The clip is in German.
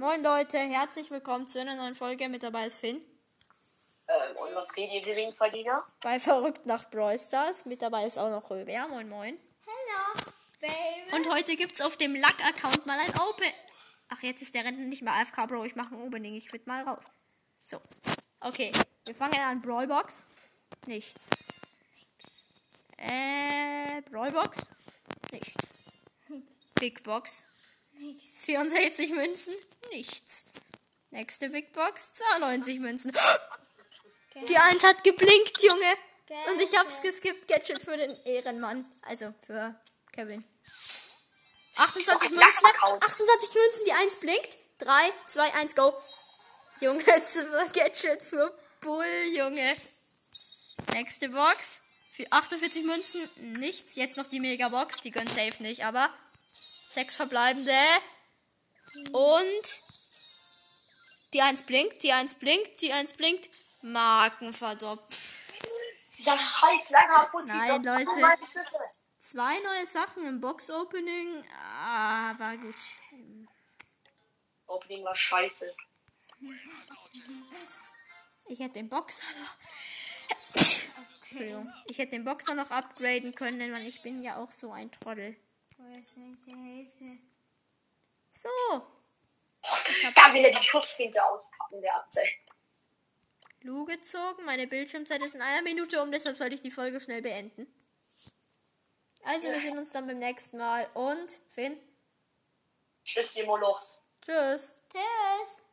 Moin Leute, herzlich willkommen zu einer neuen Folge. Mit dabei ist Finn. Ähm, und was geht ihr Geringverdiener? Bei Verrückt nach Brawl Stars. Mit dabei ist auch noch Röber. Moin Moin. Hello, baby. Und heute gibt's auf dem Luck-Account mal ein Open. Ach, jetzt ist der Rentner nicht mehr AFK, Bro. Ich mache ein Opening. Ich quit mal raus. So. Okay. Wir fangen an. Brawlbox. Nichts. Äh, Brawlbox. Nichts. Big Box. 64 Münzen. Nichts. Nächste Big Box. 92 Münzen. Die 1 hat geblinkt, Junge. Und ich hab's geskippt. Gadget für den Ehrenmann. Also für Kevin. 28 Okay, Münzen. Luck-Account. 28 Münzen. Die 1 blinkt. 3, 2, 1, go. Junge, Gadget für Bull, Junge. Nächste Box. Für 48 Münzen. Nichts. Jetzt noch die Megabox. Die gönnt safe nicht, aber. Sechs verbleibende. Und. Die 1 blinkt, die 1 blinkt, die 1 blinkt. Marken verdoppelt. Dieser scheiß langer Putzi. Nein, Leute. oh Güte. Zwei neue Sachen im Box-Opening. Aber gut. Opening war scheiße. Ich hätte den Boxer noch. Entschuldigung. Ich hätte den Boxer noch upgraden können, weil ich bin ja auch so ein Trottel. So. Da will er die Schutzfinte auspacken, der. Lu gezogen. Meine Bildschirmzeit ist in einer Minute um, deshalb sollte ich die Folge schnell beenden. Also, wir sehen uns dann beim nächsten Mal. Und, Finn, Tschüss, ihr Molochs. tschüss. Tschüss.